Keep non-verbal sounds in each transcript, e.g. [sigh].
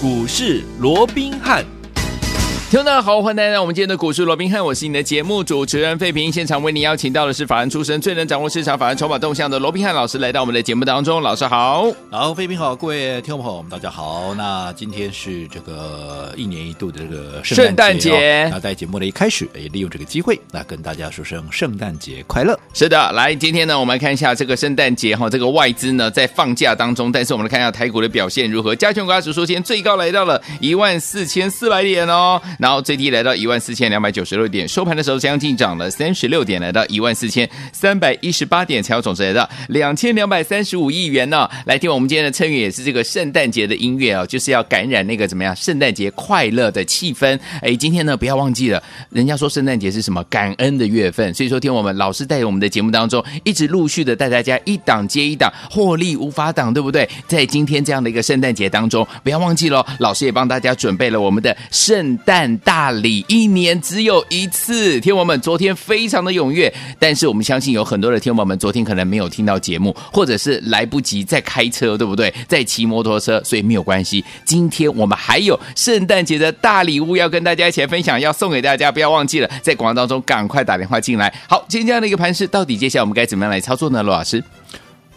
股市罗宾汉。听众大家好，欢迎来到我们今天的股市罗宾汉，我是你的节目主持人费平。现场为你邀请到的是法人出身、最能掌握市场法人筹码动向的罗宾汉老师，来到我们的节目当中。老师好，好，费平好，各位听众朋友们大家好。那今天是这个一年一度的这个圣诞节，哦，那在节目的一开始，也利用这个机会，那跟大家说声圣诞节快乐。是的，来，今天呢，我们来看一下这个圣诞节哈，这个外资呢在放假当中，但是我们来看一下台股的表现如何。加权股价指数今天最高来到了一万四千四百点哦。然后最低来到一万四千两百九十六点，收盘的时候将近涨了三十六点，来到一万四千三百一十八点，才有总值来到两千两百三十五亿元呢。来听我们今天的成语也是这个圣诞节的音乐哦，就是要感染那个怎么样圣诞节快乐的气氛。哎，今天呢不要忘记了，人家说圣诞节是什么感恩的月份，所以说听我们老师带我们的节目当中，一直陆续的带大家一档接一档获利无法挡，对不对？在今天这样的一个圣诞节当中，不要忘记了，老师也帮大家准备了我们的圣诞大。大礼一年只有一次，天王们昨天非常的踊跃，但是我们相信有很多的天王们昨天可能没有听到节目，或者是来不及在开车，对不对？在骑摩托车，所以没有关系。今天我们还有圣诞节的大礼物要跟大家一起来分享，要送给大家，不要忘记了，在广告当中赶快打电话进来。好，今天这样的一个盘势，到底接下来我们该怎么样来操作呢？罗老师？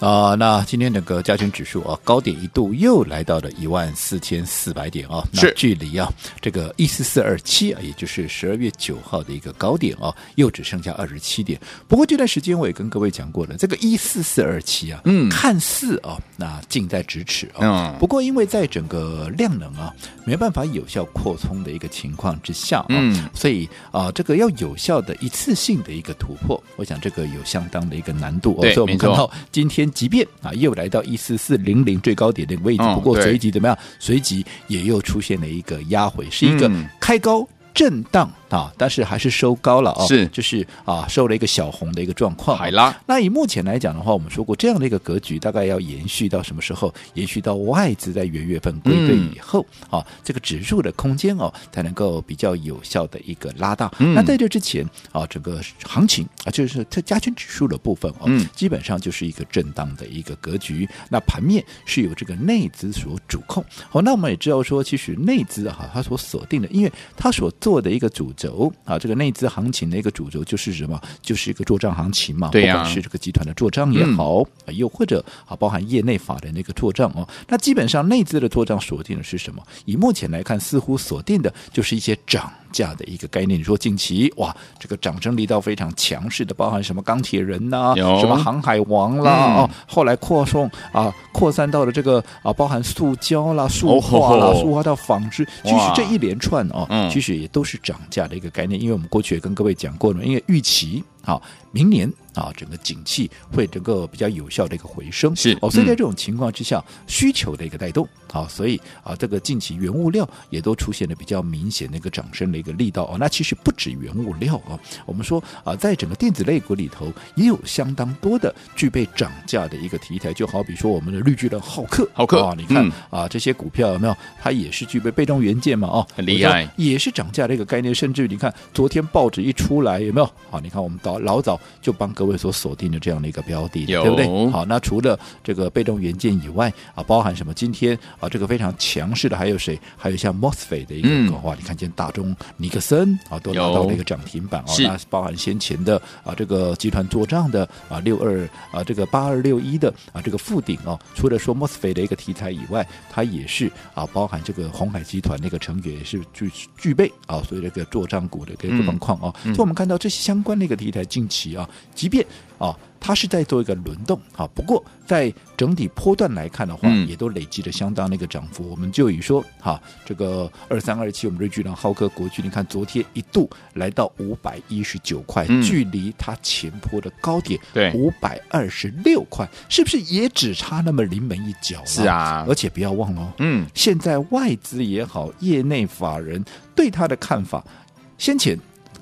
啊、呃，那今天整个加权指数啊，高点一度又来到了一万四千四百点啊，那距离啊这个一四四二七啊，也就是十二月九号的一个高点啊，又只剩下二十七点。不过这段时间我也跟各位讲过了，这个一四四二七啊，嗯，看似啊那近在咫尺啊，嗯，不过因为在整个量能啊没办法有效扩充的一个情况之下啊，嗯，所以啊这个要有效的一次性的一个突破，我想这个有相当的一个难度。哦，所以我们看到今天。即便啊，又来到一四四零零最高点的位置，不过随即怎么样？随即也又出现了一个压回，是一个开高震荡。啊，但是还是收高了啊，是，就是啊，收了一个小红的一个状况。海拉，那以目前来讲的话，我们说过这样的一个格局，大概要延续到什么时候？延续到外资在元月份归队以后，嗯、啊，这个指数的空间哦，才能够比较有效的一个拉大。嗯、那在这之前啊，整个行情啊，就是它加权指数的部分哦，嗯、基本上就是一个震荡的一个格局。那盘面是由这个内资所主控。好，那我们也知道说，其实内资哈、啊，它所锁定的，因为它所做的一个主。轴啊，这个内资行情的一个主轴就是什么？就是一个做账行情嘛。对呀、啊，不管是这个集团的做账也好，嗯、又或者啊，包含业内法人的一个做账哦。那基本上内资的做账锁定的是什么？以目前来看，似乎锁定的就是一些涨价的一个概念。你说近期哇，这个涨升力道非常强势的，包含什么钢铁人呐、啊，什么航海王啦，嗯、哦，后来扩送啊，扩散到了这个啊，包含塑胶啦、塑化啦、塑化到纺织，其实这一连串哦，嗯、其实也都是涨价的一个概念。因为我们过去也跟各位讲过了，因为预期好明年。啊，整个景气会整个比较有效的一个回升是哦，所以在这种情况之下，嗯、需求的一个带动啊，所以啊，这个近期原物料也都出现了比较明显的一个涨升的一个力道哦。那其实不止原物料啊，我们说啊，在整个电子类股里头也有相当多的具备涨价的一个题材，就好比说我们的绿巨人浩克，浩克啊，你看、嗯、啊这些股票有没有？它也是具备被动元件嘛，哦，很厉害，也是涨价的一个概念。甚至于你看昨天报纸一出来有没有？啊，你看我们早老早就帮各位所锁定的。这样的一个标的，对不对？好，那除了这个被动元件以外啊，包含什么？今天啊，这个非常强势的还有谁？还有像 MOSFET 的一个、嗯、哇，你看见大中尼克森啊，都拿到了一个涨停板啊。那包含先前的啊，这个集团做账的啊，六二啊，这个八二六一的啊，这个富鼎哦，除了说 MOSFET 的一个题材以外，它也是啊，包含这个鸿海集团那个成员也是具具备啊，所以这个做账股的一个状况啊。所以我们看到这些相关的一个题材近期啊，即便啊。它是在做一个轮动啊，不过在整体波段来看的话，嗯、也都累积了相当的一个涨幅。我们就以说哈，这个二三二七，我们的巨量浩克国巨，你看昨天一度来到五百一十九块，嗯、距离它前坡的高点对五百二十六块，是不是也只差那么临门一脚？是啊，而且不要忘了，嗯，现在外资也好，业内法人对它的看法，先前。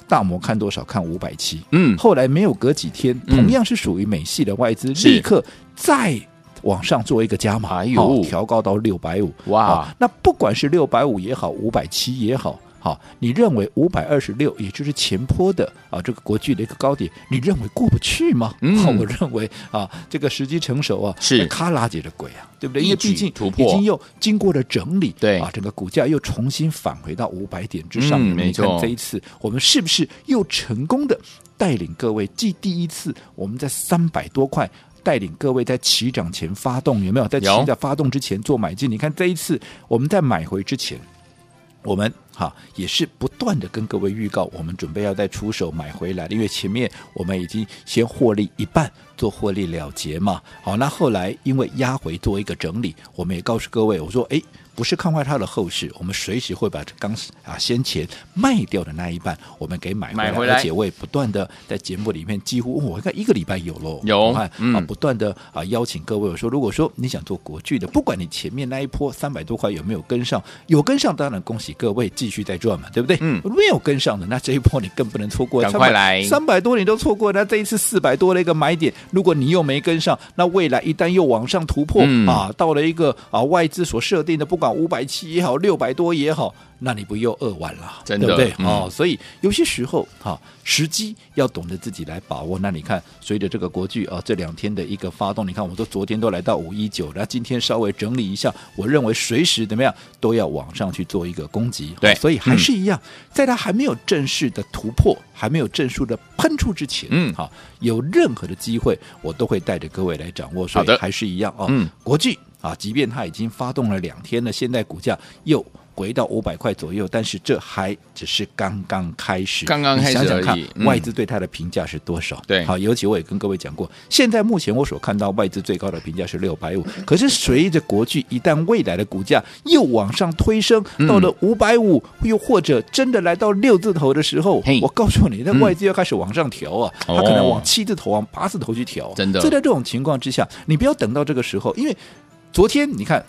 大摩看多少？看五百七。嗯，后来没有隔几天，同样是属于美系的外资，立刻再往上做一个加码，哎呦，调高到六百五。哇，那不管是六百五也好，五百七也好，好，你认为五百二十六，也就是前坡的啊这个国巨的一个高点，你认为过不去吗？嗯，我认为啊，这个时机成熟啊，是卡拉姐的鬼啊，对不对？因为毕竟已经又经过了整理，对啊，整个股价又重新返回到五百点之上。嗯，没错。这一次我们是不是又成功的带领各位？继第一次我们在三百多块。带领各位在起涨前发动，有没有在起涨发动之前做买进？你看这一次我们在买回之前，我们哈也是不断的跟各位预告，我们准备要再出手买回来，因为前面我们已经先获利一半，做获利了结嘛。好，那后来因为压回做一个整理，我们也告诉各位，我说哎。不是看坏它的后市，我们随时会把这刚啊先前卖掉的那一半，我们给买回来，回来，而且我也不断的在节目里面，几乎我看一个礼拜有喽，有我看、嗯、啊，不断的啊邀请各位，我说如果说你想做国剧的，不管你前面那一波三百多块有没有跟上，有跟上当然恭喜各位继续在赚嘛，对不对？嗯，没有跟上的那这一波你更不能错过，赶快来三百多你都错过，那这一次四百多的一个买点，如果你又没跟上，那未来一旦又往上突破、嗯、啊，到了一个啊外资所设定的不管五百七也好。六百多也好，那你不又饿完了？真的对不对？嗯、哦，所以有些时候哈、哦，时机要懂得自己来把握。那你看，随着这个国剧啊、哦、这两天的一个发动，你看，我们都昨天都来到五一九，那今天稍微整理一下，我认为随时怎么样都要往上去做一个攻击。对、哦，所以还是一样，嗯、在它还没有正式的突破，还没有正式的喷出之前，嗯，哈、哦，有任何的机会，我都会带着各位来掌握。所以还是一样哦，嗯，国剧啊，即便它已经发动了两天了，现在股价又。回到五百块左右，但是这还只是刚刚开始。刚刚开始想想看，嗯、外资对它的评价是多少？对，好，尤其我也跟各位讲过，现在目前我所看到外资最高的评价是六百五，可是随着国巨一旦未来的股价又往上推升，到了五百五，又或者真的来到六字头的时候，我告诉你，那外资要开始往上调啊，它、嗯、可能往七字头、往八字头去调。真的，就在这种情况之下，你不要等到这个时候，因为昨天你看。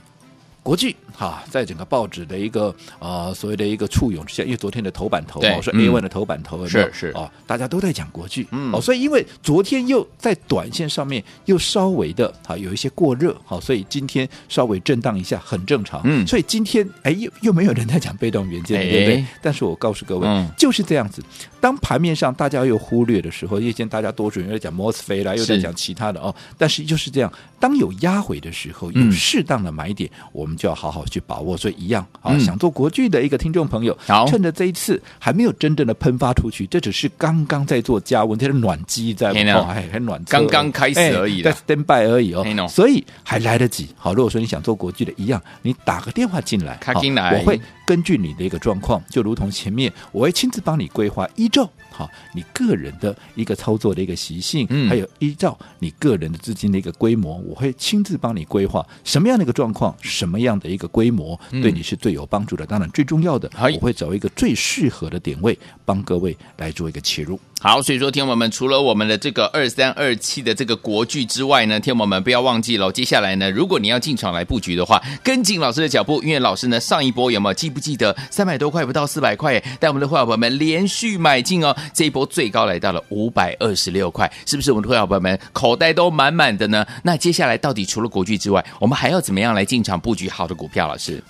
国际哈，在整个报纸的一个啊、呃、所谓的一个簇拥之下，因为昨天的头版头，我说 A one 的头版头是是。哦，大家都在讲国际，嗯，哦，所以因为昨天又在短线上面又稍微的啊有一些过热，好，所以今天稍微震荡一下很正常，嗯，所以今天哎又又没有人在讲被动元件，对不对？但是我告诉各位，嗯，就是这样子，当盘面上大家又忽略的时候，夜间大家多数人在讲 MOSFET 啦，又在讲其他的哦，但是就是这样，当有压回的时候，有适当的买点，我们就要好好去。把握，所以一样啊，想做国剧的一个听众朋友，趁着这一次还没有真正的喷发出去，这只是刚刚在做加温，这是暖机在哦，还很暖，刚刚开始而已，在 stand by 而已哦，所以还来得及。好，如果说你想做国剧的一样，你打个电话进来，进来，我会根据你的一个状况，就如同前面，我会亲自帮你规划，依照好你个人的一个操作的一个习性，嗯，还有依照你个人的资金的一个规模，我会亲自帮你规划什么样的一个状况，什么样的一个规模。对你是最有帮助的，当然最重要的，我会找一个最适合的点位，帮各位来做一个切入。好，所以说，听我们除了我们的这个二三二七的这个国剧之外呢，听我们不要忘记了，接下来呢，如果你要进场来布局的话，跟紧老师的脚步，因为老师呢上一波有没有记不记得三百多块不到四百块，带我们的会员朋友们连续买进哦，这一波最高来到了五百二十六块，是不是我们的会员朋友们口袋都满满的呢？那接下来到底除了国剧之外，我们还要怎么样来进场布局好的股票？老师，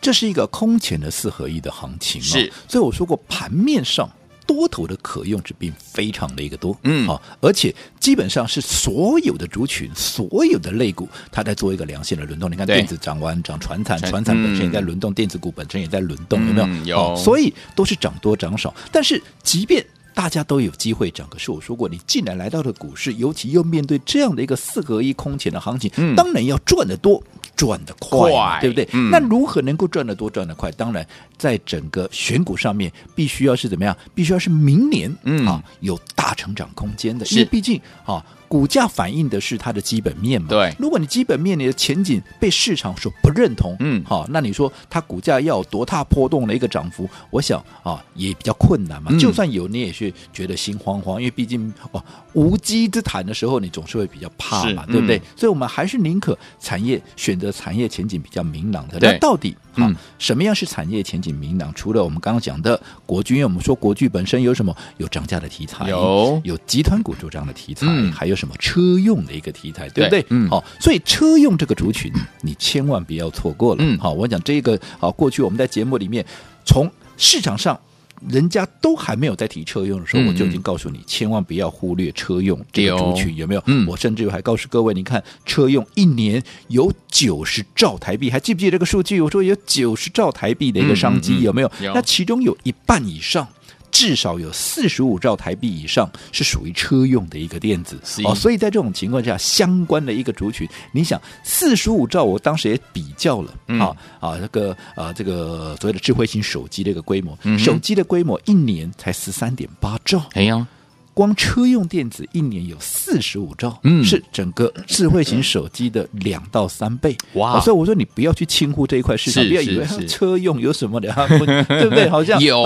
这是一个空前的四合一的行情，哦，是，所以我说过盘面上。多头的可用之兵非常的一个多，嗯，好，而且基本上是所有的族群、所有的类股，它在做一个良性的轮动。你看电子涨完涨船产，船产本身也在轮动，电子股本身也在轮动，有没有？有，所以都是涨多涨少。但是即便大家都有机会涨，可是我说过，你既然来到了股市，尤其又面对这样的一个四合一空前的行情，当然要赚得多。赚得快，快，对不对？嗯、那如何能够赚得多、赚得快？当然，在整个选股上面，必须要是怎么样？必须要是明年、嗯、啊有大成长空间的，因为毕竟啊。股价反映的是它的基本面嘛？对，如果你基本面你的前景被市场所不认同，嗯，好，那你说它股价要有多大波动的一个涨幅？我想啊，也比较困难嘛。嗯、就算有，你也是觉得心慌慌，因为毕竟哦，无稽之谈的时候，你总是会比较怕嘛，对不对？嗯、所以我们还是宁可产业选择产业前景比较明朗的。那到底啊，嗯、什么样是产业前景明朗？除了我们刚刚讲的国剧，因为我们说国剧本身有什么？有涨价的题材，有有集团股做涨的题材，嗯、还有。什么车用的一个题材，对不对？嗯，好，所以车用这个族群，你千万不要错过了。嗯，好，我讲这个，好，过去我们在节目里面从市场上。人家都还没有在提车用的时候，嗯、我就已经告诉你，千万不要忽略车用这个族群，有没有？嗯，我甚至还告诉各位，你看车用一年有九十兆台币，还记不记得这个数据？我说有九十兆台币的一个商机，有没有？有，那其中有一半以上。至少有四十五兆台币以上是属于车用的一个电子。哦，所以在这种情况下，相关的一个族群，你想四十五兆，我当时也比较了、嗯、啊啊，那个啊这个所谓的智慧型手机的一个规模，嗯、手机的规模一年才十三点八兆，哎呀。光车用电子一年有四十五兆，嗯，是整个智慧型手机的两到三倍，哇！所以我说你不要去轻忽这一块市场，不要以为车用有什么的，[laughs] 对不对？[laughs] 好像有。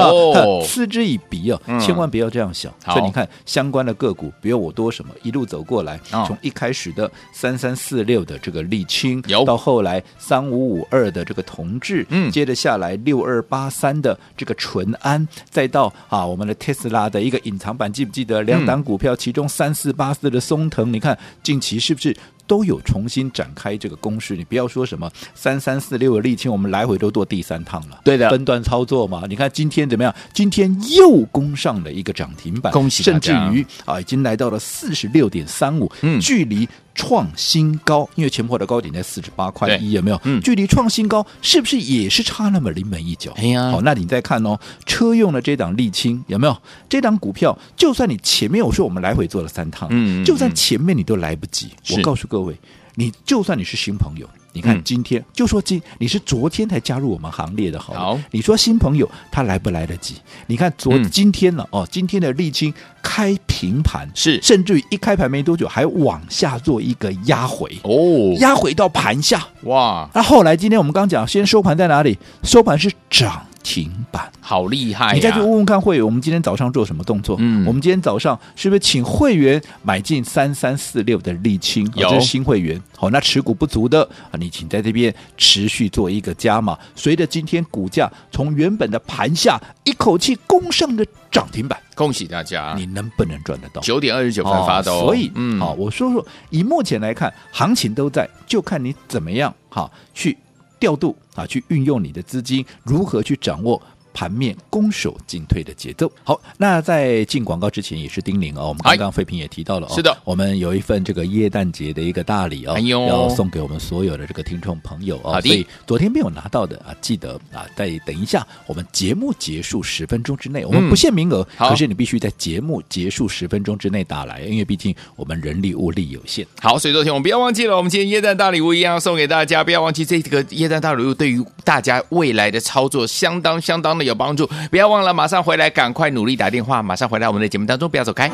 嗤之以鼻哦，千万不要这样想。所以你看相关的个股，比如我多什么一路走过来，从一开始的三三四六的这个沥青，到后来三五五二的这个同致，嗯，接着下来六二八三的这个淳安，再到啊我们的特斯拉的一个隐藏版，记不记得？两档股票，其中三四八四的松藤，你看近期是不是都有重新展开这个攻势？你不要说什么三三四六的沥青，我们来回都做第三趟了。对的，分段操作嘛。你看今天怎么样？今天又攻上了一个涨停板，恭喜！甚至于啊，已经来到了四十六点三五，嗯，距离。创新高，因为前波的高点在四十八块一，有没有？嗯，距离创新高是不是也是差那么临门一脚？哎呀，好，那你再看哦，车用的这档沥青有没有？这档股票，就算你前面我说我们来回做了三趟，嗯，就算前面你都来不及，嗯、我告诉各位，你就算你是新朋友。你看今天、嗯、就说今你是昨天才加入我们行列的好，好，你说新朋友他来不来得及？你看昨、嗯、今天了哦，今天的沥青开平盘是，甚至于一开盘没多久还往下做一个压回哦，压回到盘下哇！那后来今天我们刚讲，先收盘在哪里？收盘是涨。停板，好厉害！你再去问问看会员，我们今天早上做什么动作？嗯，我们今天早上是不是请会员买进三三四六的沥青？有，这是新会员。好，那持股不足的啊，你请在这边持续做一个加码。随着今天股价从原本的盘下一口气攻上的涨停板，恭喜大家！你能不能赚得到？九点二十九分发的哦。所以，嗯，好，我说说，以目前来看，行情都在，就看你怎么样哈去。调度啊，去运用你的资金，如何去掌握盘面攻守进退的节奏。好，那在进广告之前也是叮咛哦，我们刚刚费平也提到了哦，是的，我们有一份这个耶诞节的一个大礼哦，哎、要送给我们所有的这个听众朋友哦。所以昨天没有拿到的啊，记得啊，在等一下，我们节目结束十分钟之内，我们不限名额，嗯、可是你必须在节目结束十分钟之内打来，因为毕竟我们人力物力有限。好，所以昨天我们不要忘记了，我们今天耶诞大礼物一样要送给大家，不要忘记这个耶诞大礼物对于大家未来的操作相当相当有帮助。不要忘了，马上回来，赶快努力打电话，马上回来我们的节目当中，不要走开。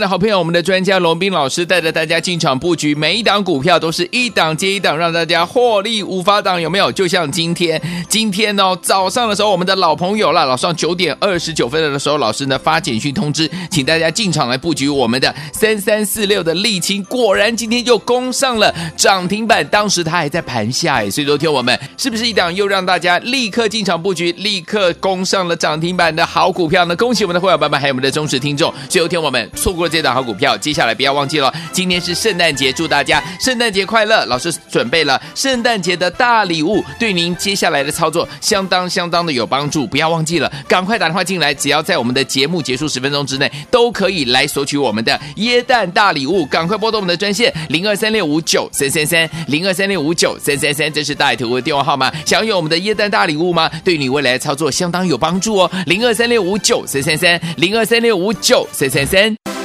的好朋友，我们的专家龙斌老师带着大家进场布局，每一档股票都是一档接一档，让大家获利无法挡。有没有？就像今天，今天哦，早上的时候，我们的老朋友了，早上九点二十九分的时候，老师呢发简讯通知，请大家进场来布局我们的三三四六的沥青，果然今天又攻上了涨停板。当时它还在盘下哎，所以昨天我们是不是一档又让大家立刻进场布局，立刻攻上了涨停板的好股票呢？恭喜我们的会员伙伴，还有我们的忠实听众。所以昨天我们。错过这档好股票，接下来不要忘记了，今天是圣诞节，祝大家圣诞节快乐！老师准备了圣诞节的大礼物，对您接下来的操作相当相当的有帮助，不要忘记了，赶快打电话进来，只要在我们的节目结束十分钟之内，都可以来索取我们的耶诞大礼物，赶快拨动我们的专线零二三六五九三三三零二三六五九三三三，这是大图的电话号码，想有我们的耶诞大礼物吗？对你未来的操作相当有帮助哦，零二三六五九三三三零二三六五九三三三。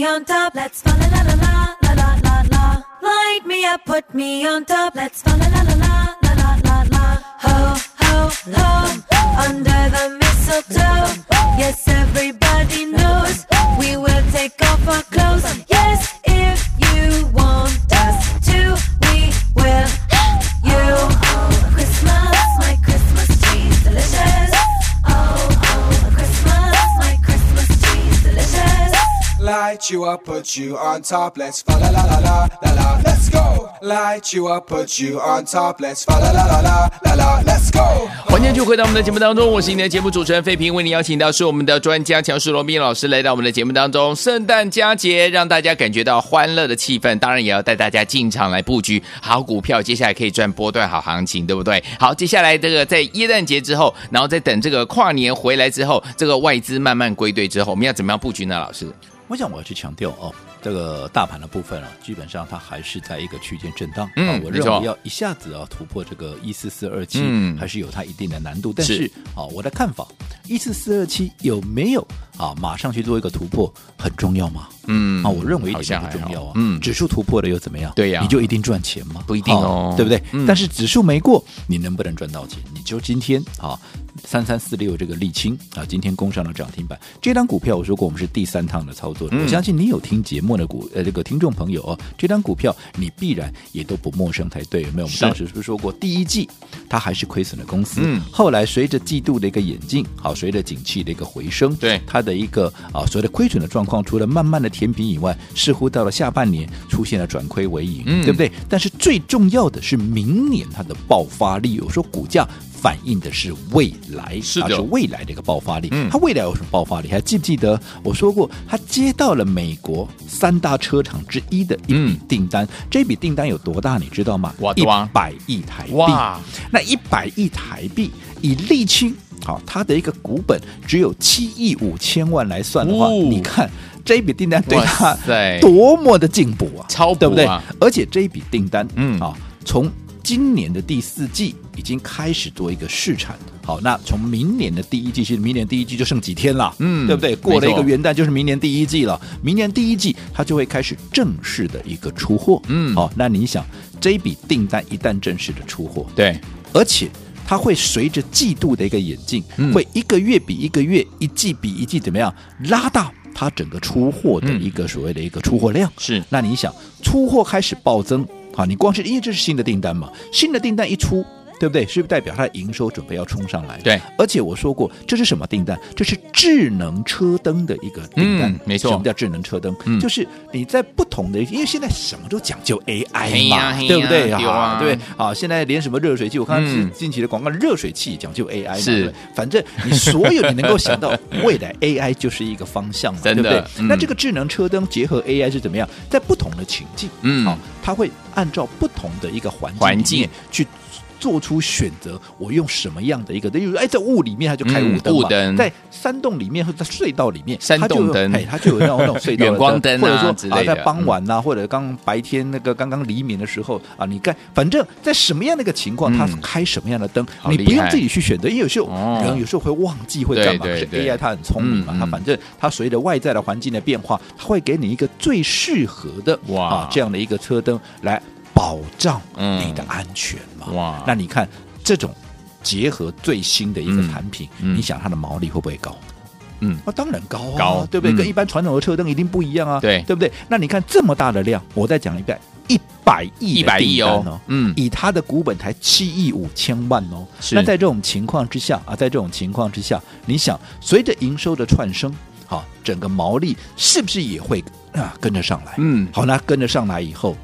Let's fa la la la la la la la la. Light me up, put me on top. Let's fa la la la la la la la la. Ho ho. home under the You up, put you on top. Let's fa la la la la la la. Let's go. Light you up, put you on top. Let's fa la la la la la la. Let's go. 欢迎就回到我们的节目当中，我是你的节目主持人费平，为你邀请到是我们的专家强势罗宾老师来到我们的节目当中。圣诞佳节让大家感觉到欢乐的气氛，当然也要带大家进场来布局好股票，接下来可以赚波段好行情，对不对？好，接下来这个在耶诞节之后，然后再等这个跨年回来之后，这个外资慢慢归队之后，我们要怎么样布局呢？老师？我想我要去强调哦，这个大盘的部分啊，基本上它还是在一个区间震荡。嗯啊我认为要一下子啊突破这个一四四二七，嗯还是有它一定的难度。但是是啊，我的看法，一四四二七有没有啊马上去做一个突破很重要吗？嗯啊，我认为一点不重要啊。嗯，指数突破了又怎么样？对呀你就一定赚钱吗？不一定哦啊对不对？嗯但是指数没过，你能不能赚到钱？你就今天啊，三三四六这个沥青啊，今天攻上了涨停板。这张股票我说过，我们是第三趟的操作。嗯我相信你有听节目的股呃这个听众朋友哦，这张股票你必然也都不陌生才对，有没有？我们是当时是不是说过，第一季它还是亏损的公司，嗯后来随着季度的一个演进，好，随着景气的一个回升，对它的一个啊所谓的亏损的状况，除了慢慢的填平以外，似乎到了下半年出现了转亏为盈，嗯对不对？但是最重要的是明年它的爆发力，我说股价反映的是未来，是的是未来的一个爆发力。嗯它未来有什么爆发力？还记不记得我说过，它接到了美国三大车厂之一的一笔嗯订单，这笔订单有多大？你知道吗？一哇百亿台币。哇，那一百亿台币，以沥青好，它的一个股本只有七亿五千万来算的话，哦你看这一笔订单对哇它多么的进步啊，超啊对不对？而且这一笔订单，嗯啊，从今年的第四季已经开始做一个试产。好，那从明年的第一季，其实明年第一季就剩几天了，嗯对不对？过了一个元旦就是明年第一季了，明年第一季它就会开始正式的一个出货。嗯好，那你想这一笔订单一旦正式的出货，对，而且它会随着季度的一个演进，嗯会一个月比一个月，一季比一季怎么样拉大它整个出货的一个所谓的一个出货量。是那你想出货开始暴增，啊，你光是因为这是新的订单嘛，新的订单一出。对不对？是不是代表它的营收准备要冲上来？对，而且我说过，这是什么订单？这是智能车灯的一个订单。嗯没错什么叫智能车灯？嗯就是你在不同的，因为现在什么都讲究 AI 嘛，对不对？对啊对啊，现在连什么热水器，我看嗯近期的广告，热水器讲究 AI 嘛。是对反正你所有你能够想到未来 AI 就是一个方向嘛，对不对？嗯那这个智能车灯结合 AI 是怎么样？在不同的情境，嗯好、它会按照不同的一个环境环境去。做出选择，我用什么样的一个？例如，哎，在雾里面它就开雾灯嘛，嗯雾灯。在山洞里面或者在隧道里面，山洞灯。哎，它就有那种那种隧道的 [laughs] 远光灯啊或者说啊，在傍晚呐、或者刚白天那个刚刚黎明的时候啊，你看，反正在什么样的一个情况，它嗯开什么样的灯，你不用自己去选择，因为有时候哦。人有时候会忘记会干嘛，可是对对。对 AI 它很聪明嘛，它反正它随着外在的环境的变化，它会给你一个最适合的哇。啊这样的一个车灯来保障嗯。你的安全嘛。哇。那你看这种结合最新的一个产品，你想它的毛利会不会高？嗯。啊，当然高啊，高。对不对？嗯。跟一般传统的车灯一定不一样啊，对。对不对？那你看这么大的量，我再讲一遍，一百亿的100亿哦。嗯。以它的股本才七亿五千万哦，那在这种情况之下啊，在这种情况之下，你想随着营收的窜升，好，整个毛利是不是也会啊跟着上来？嗯。好，那跟着上来以后，好，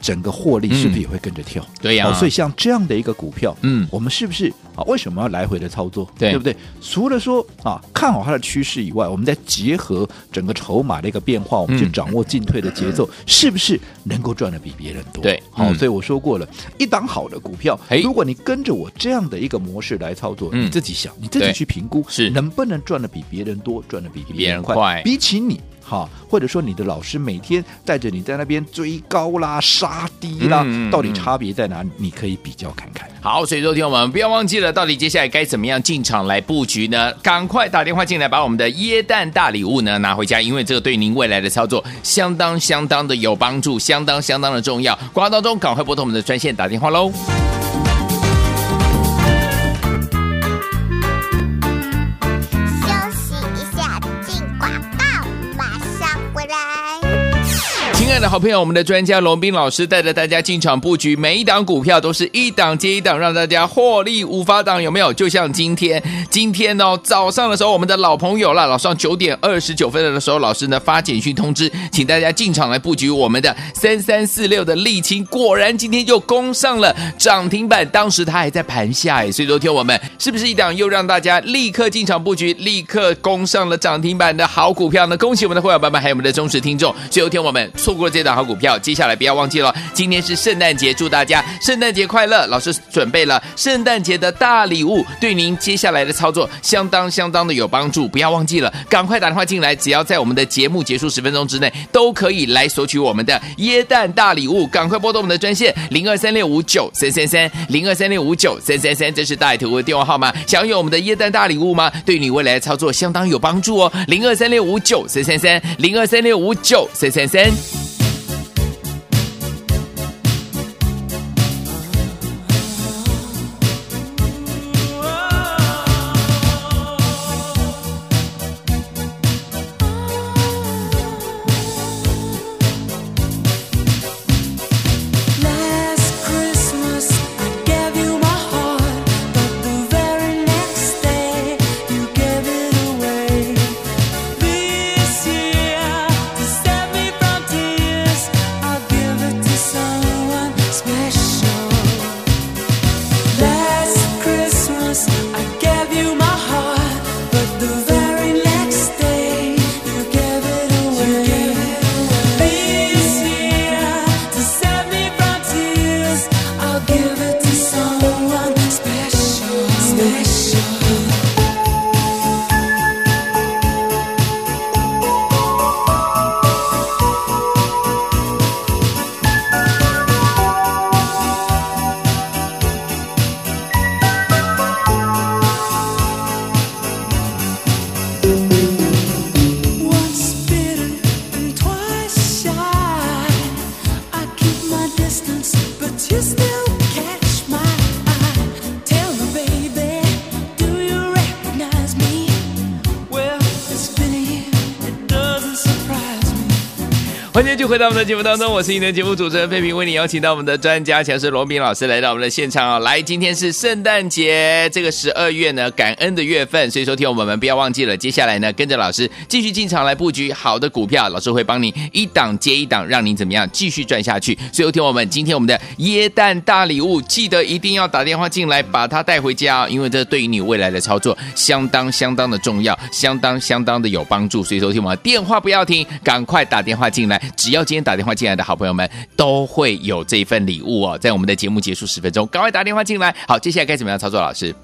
整个获利是不是也会跟着跳？对呀哦所以像这样的一个股票，嗯我们是不是啊？为什么要来回的操作？对不对？除了说啊看好它的趋势以外，我们再结合整个筹码的一个变化，我们去嗯掌握进退的节奏，是不是能够赚的比别人多？对好，嗯所以我说过了，一档好的股票，如果你跟着我这样的一个模式来操作，嗯你自己想，你自己去评估，是能不能赚的比别人多，赚的比比别人？快比起你。哈，或者说你的老师每天带着你在那边追高啦、杀低啦，嗯嗯到底差别在哪里？你可以比较看看。好，所以说听我们不要忘记了，到底接下来该怎么样进场来布局呢？赶快打电话进来，把我们的椰蛋大礼物呢拿回家，因为这个对您未来的操作相当相当的有帮助，相当相当的重要。广告当中赶快拨通我们的专线打电话喽。好朋友，我们的专家龙斌老师带着大家进场布局，每一档股票都是一档接一档，让大家获利无法挡，有没有？就像今天，今天哦，早上的时候，我们的老朋友了，早上九点二十九分的时候，老师呢发简讯通知，请大家进场来布局我们的三三四六的沥青，果然今天就攻上了涨停板，当时它还在盘下哎，所以昨天我们是不是一档又让大家立刻进场布局，立刻攻上了涨停板的好股票呢？恭喜我们的会员朋友们，还有我们的忠实听众，所以昨天我们错过了这这档好股票，接下来不要忘记了，今天是圣诞节，祝大家圣诞节快乐！老师准备了圣诞节的大礼物，对您接下来的操作相当相当的有帮助，不要忘记了，赶快打电话进来，只要在我们的节目结束十分钟之内，都可以来索取我们的耶诞大礼物，赶快拨动我们的专线零二三六五九三三三零二三六五九三三三，这是大图的电话号码，想有我们的耶诞大礼物吗？对你未来的操作相当有帮助哦，零二三六五九三三三零二三六五九三三三。понятно. 回到我们的节目当中，我是你的节目主持人费平，为你邀请到我们的专家强势罗宾老师来到我们的现场、哦！来，今天是圣诞节，这个十二月呢，感恩的月份，所以说听我们不要忘记了，接下来呢，跟着老师继续进场来布局好的股票，老师会帮你一档接一档，让您怎么样继续赚下去。所以听我们今天我们的耶诞大礼物，记得一定要打电话进来，把它带回家、哦，因为这对于你未来的操作相当相当的重要，相当相当的有帮助。所以说听我们电话不要停，赶快打电话进来。只要今天打电话进来的好朋友们，都会有这一份礼物哦。在我们的节目结束十分钟，赶快打电话进来。好，接下来该怎么样操作？老师，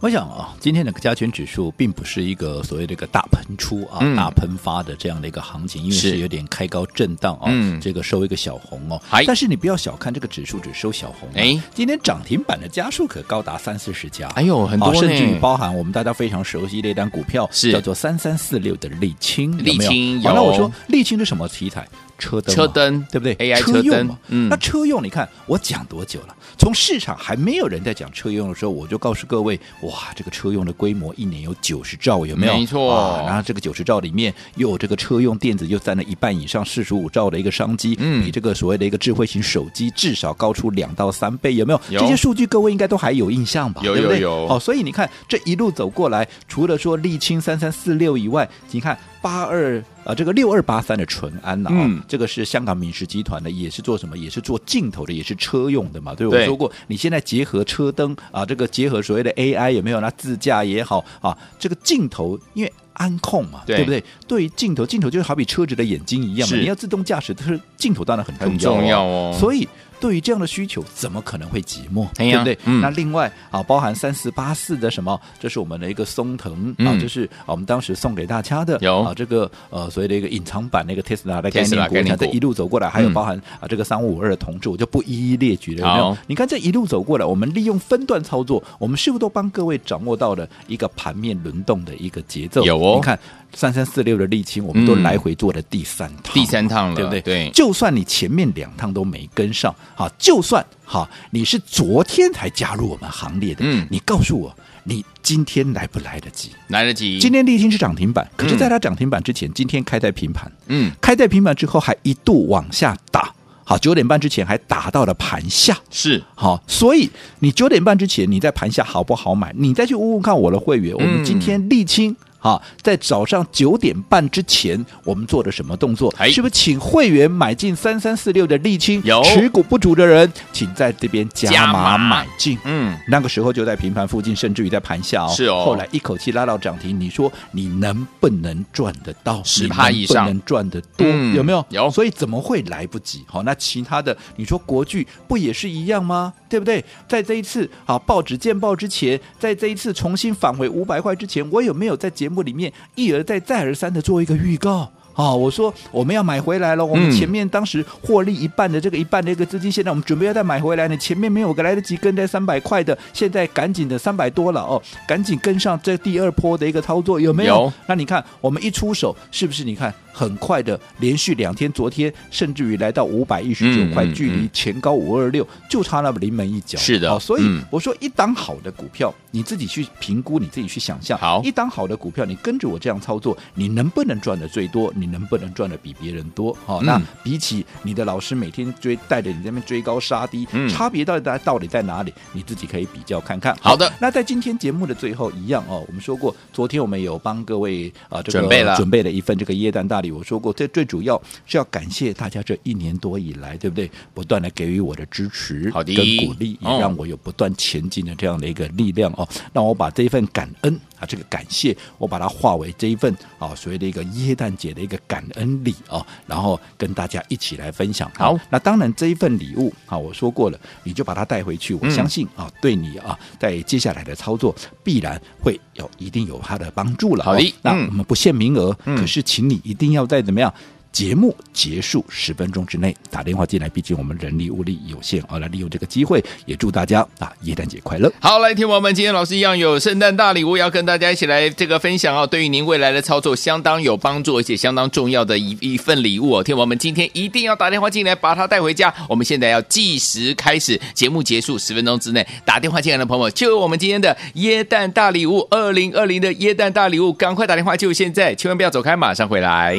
我想啊，今天的加权指数并不是一个所谓的一个大喷出啊、嗯大喷发的这样的一个行情，因为是是有点开高震荡啊，嗯这个收一个小红哦。但是你不要小看这个指数只收小红、啊，哎今天涨停板的家数可高达三四十家，哎呦很多啊甚至于包含我们大家非常熟悉的一单股票，是叫做三三四六的沥青，沥青那我说沥青是什么题材？车灯，车灯对不对 AI 车灯嘛，嗯那车用你看我讲多久了？从市场还没有人在讲车用的时候，我就告诉各位，哇，这个车用的规模一年有九十兆，有没有？没错啊然后这个九十兆里面又有这个车用电子又占了一半以上，四十五兆的一个商机，嗯比这个所谓的一个智慧型手机至少高出两到三倍，有没有？有这些数据各位应该都还有印象吧？有？有有好，所以你看这一路走过来，除了说沥青三三四六以外，你看八二啊，这个六二八三的淳安呐、啊，嗯这个是香港敏实集团的，也是做什么？也是做镜头的，也是车用的嘛。对，对我说过，你现在结合车灯啊，这个结合所谓的 AI 有没有？那自驾也好啊，这个镜头因为。安控嘛，对对不对？对于镜头，镜头就是好比车子的眼睛一样嘛，你要自动驾驶，它是镜头当然很重要、很重要哦所以对于这样的需求，怎么可能会寂寞？对不对？嗯那另外啊，包含三四八四的什么，这是我们的一个松腾、啊，嗯这是啊我们当时送给大家的有啊这个呃所谓的一个隐藏版那个 Tesla 的概念股，你看这一路走过来，还有嗯包含啊这个三五五二的同志，我就不一一列举了。有没有？你看这一路走过来，我们利用分段操作，我们是不是都帮各位掌握到了一个盘面轮动的一个节奏？有哦你看三三四六的沥青，我们都嗯来回做了第三趟，第三趟了，对不对？对，就算你前面两趟都没跟上，好，就算好，你是昨天才加入我们行列的，嗯你告诉我，你今天来不来得及？来得及。今天沥青是涨停板，可是在它涨停板之前，今天开在平盘，嗯，开在平盘之后还一度往下打，好，九点半之前还打到了盘下，是好，所以你九点半之前你在盘下好不好买？你再去问问看我的会员，我们今天丽清。啊，在早上九点半之前，我们做的什么动作？哎、是不是请会员买进三三四六的沥青？有持股不足的人，请在这边加码买进。嗯，那个时候就在平盘附近，甚至于在盘下哦。是哦。后来一口气拉到涨停，你说你能不能赚得到？十趴以上，能赚得多、嗯？有没有？有。所以怎么会来不及？好，那其他的，你说国剧不也是一样吗？对不对？在这一次啊，报纸见报之前，在这一次重新返回五百块之前，我有没有在节目里面一而再、再而三的做一个预告？啊，我说我们要买回来了。我们前面当时获利一半的这个一半的一个资金，现在我们准备要再买回来呢。前面没有个来得及跟在三百块的，现在赶紧的三百多了哦，赶紧跟上这第二波的一个操作，有没有？有。那你看我们一出手，是不是？你看。很快的，连续两天，昨天甚至于来到五百一十九块，距离前高五二六就差那么临门一脚。是的，哦，所以我说一档好的股票，你自己去评估，你自己去想象。好，一档好的股票，你跟着我这样操作，你能不能赚的最多？你能不能赚的比别人多？好，那比起你的老师每天追带着你在那边追高杀低，差别到底在到底在哪里？你自己可以比较看看。好的，那在今天节目的最后一样哦，我们说过，昨天我们有帮各位啊这个准备了准备了一份这个耶诞大礼，我说过这最。最主要是要感谢大家这一年多以来，对不对？不断的给予我的支持好的跟鼓励，也让我有不断前进的这样的一个力量哦。那我把这一份感恩啊，这个感谢，我把它化为这一份啊，所谓的一个耶诞节的一个感恩礼啊，然后跟大家一起来分享。好，那当然这一份礼物啊，我说过了，你就把它带回去，我相信啊，对你啊，在接下来的操作必然会有一定有它的帮助了。好的，那我们不限名额，嗯，可是请你一定要再怎么样。节目结束十分钟之内打电话进来，毕竟我们人力物力有限啊，来利用这个机会，也祝大家啊耶诞节快乐。好，来听我们今天老师一样有圣诞大礼物要跟大家一起来这个分享哦，对于您未来的操作相当有帮助，而且相当重要的一一份礼物哦。听我们今天一定要打电话进来，把它带回家。我们现在要计时开始，节目结束十分钟之内打电话进来的朋友，就有我们今天的耶诞大礼物，二零二零的耶诞大礼物，赶快打电话，就现在，千万不要走开，马上回来。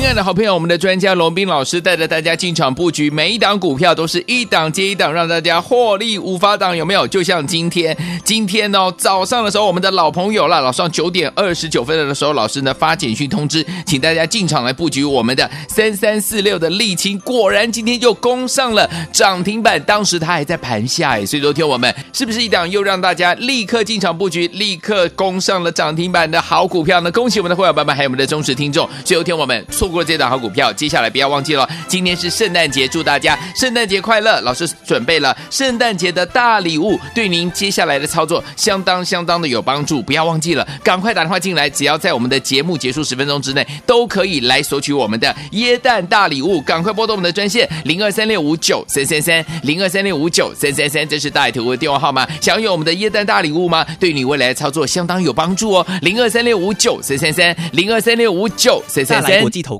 亲爱的好朋友，我们的专家龙斌老师带着大家进场布局，每一档股票都是一档接一档，让大家获利无法挡。有没有？就像今天，今天哦，早上的时候，我们的老朋友了，早上九点二十九分的时候，老师呢发简讯通知，请大家进场来布局我们的三三四六的沥青，果然今天就攻上了涨停板。当时它还在盘下哎，所以昨天我们是不是一档又让大家立刻进场布局，立刻攻上了涨停板的好股票呢？恭喜我们的会员朋友们，还有我们的忠实听众。所以昨天我们错。过这档好股票，接下来不要忘记了，今天是圣诞节，祝大家圣诞节快乐！老师准备了圣诞节的大礼物，对您接下来的操作相当相当的有帮助，不要忘记了，赶快打电话进来，只要在我们的节目结束十分钟之内，都可以来索取我们的耶诞大礼物，赶快拨通我们的专线零二三六五九三三三零二三六五九三三三，这是大爱投顾的电话号码，想要有我们的耶诞大礼物吗？对你未来的操作相当有帮助哦，零二三六五九三三三零二三六五九三三三，国际投。